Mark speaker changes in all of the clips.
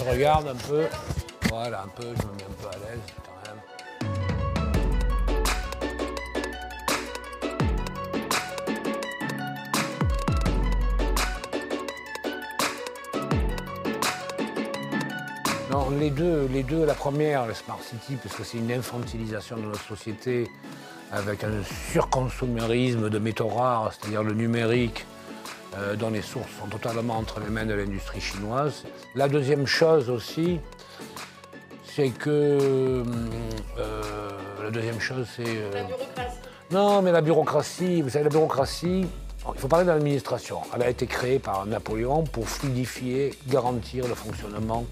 Speaker 1: je regarde un peu. Voilà, un peu, je me mets un peu à l'aise quand même. Non, les deux, les deux, la première, le Smart City, parce que c'est une infantilisation de notre société avec un surconsommérisme de métaux rares, c'est-à-dire le numérique, euh, dont les sources sont totalement entre les mains de l'industrie chinoise. La deuxième chose aussi, c'est que. euh, la deuxième chose, c'est. euh, non, mais la bureaucratie, vous savez, la bureaucratie, il faut parler de l'administration. Elle a été créée par Napoléon pour fluidifier, garantir le fonctionnement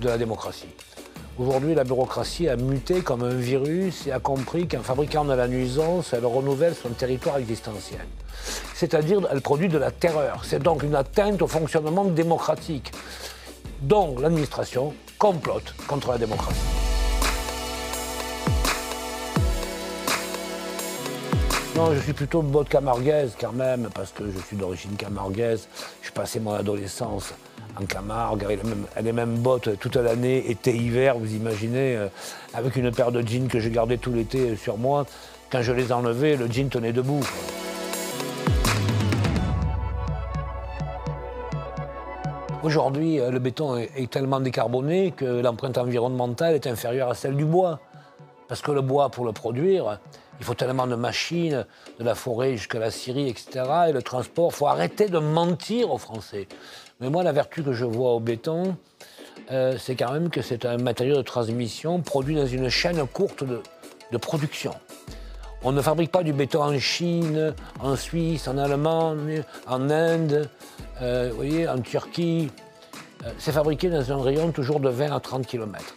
Speaker 1: de la démocratie. Aujourd'hui, la bureaucratie a muté comme un virus et a compris qu'en fabriquant de la nuisance, elle renouvelle son territoire existentiel. C'est-à-dire, elle produit de la terreur. C'est donc une atteinte au fonctionnement démocratique. Donc, l'administration complote contre la démocratie. Non, je suis plutôt botte camarguaise quand même, parce que je suis d'origine camarguaise. Je passé mon adolescence en Camargue, elle est même, elle est même botte toute l'année, été, hiver, vous imaginez, euh, avec une paire de jeans que j'ai gardé tout l'été euh, sur moi. Quand je les enlevais, le jean tenait debout. Aujourd'hui, euh, le béton est tellement décarboné que l'empreinte environnementale est inférieure à celle du bois. Parce que le bois, pour le produire, il faut tellement de machines, de la forêt jusqu'à la Syrie, etc. Et le transport, il faut arrêter de mentir aux Français. Mais moi, la vertu que je vois au béton, euh, c'est quand même que c'est un matériau de transmission produit dans une chaîne courte de, production. On ne fabrique pas du béton en Chine, en Suisse, en Allemagne, en Inde, euh, vous voyez, en Turquie. Euh, c'est fabriqué dans un rayon toujours de 20 à 30 km.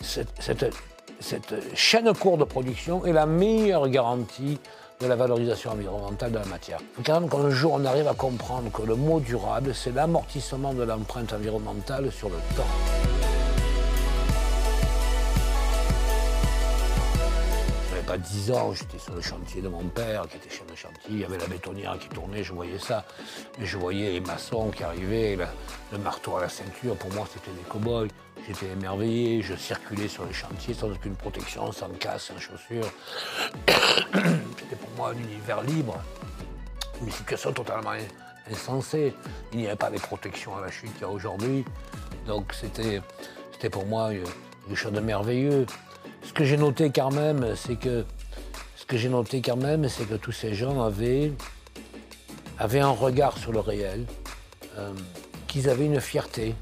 Speaker 1: Cette- cette chaîne courte de production est la meilleure garantie de la valorisation environnementale de la matière. Il faut quand même qu'un jour on arrive à comprendre que le mot durable, c'est l'amortissement de l'empreinte environnementale sur le temps. Pas 10 ans, j'étais sur le chantier de mon père, qui était chef de chantier, il y avait la bétonnière qui tournait, je voyais ça. Et je voyais les maçons qui arrivaient, le marteau à la ceinture, pour moi c'était des cow-boys. J'étais émerveillé, je circulais sur les chantiers sans aucune protection, sans casse, sans chaussures. c'était pour moi un univers libre, une situation totalement in- insensée. Il n'y avait pas les protections à la chute qu'il y a aujourd'hui. Donc c'était pour moi une, une chose de merveilleux. Ce que j'ai noté quand même, c'est que ce que j'ai noté même, c'est que tous ces gens avaient, avaient un regard sur le réel, euh, qu'ils avaient une fierté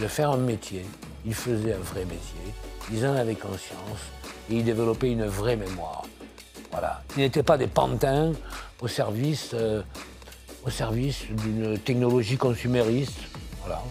Speaker 1: de faire un métier. Ils faisaient un vrai métier, ils en avaient conscience et ils développaient une vraie mémoire. Voilà. Ils n'étaient pas des pantins au service, euh, service d'une technologie consumériste. Voilà.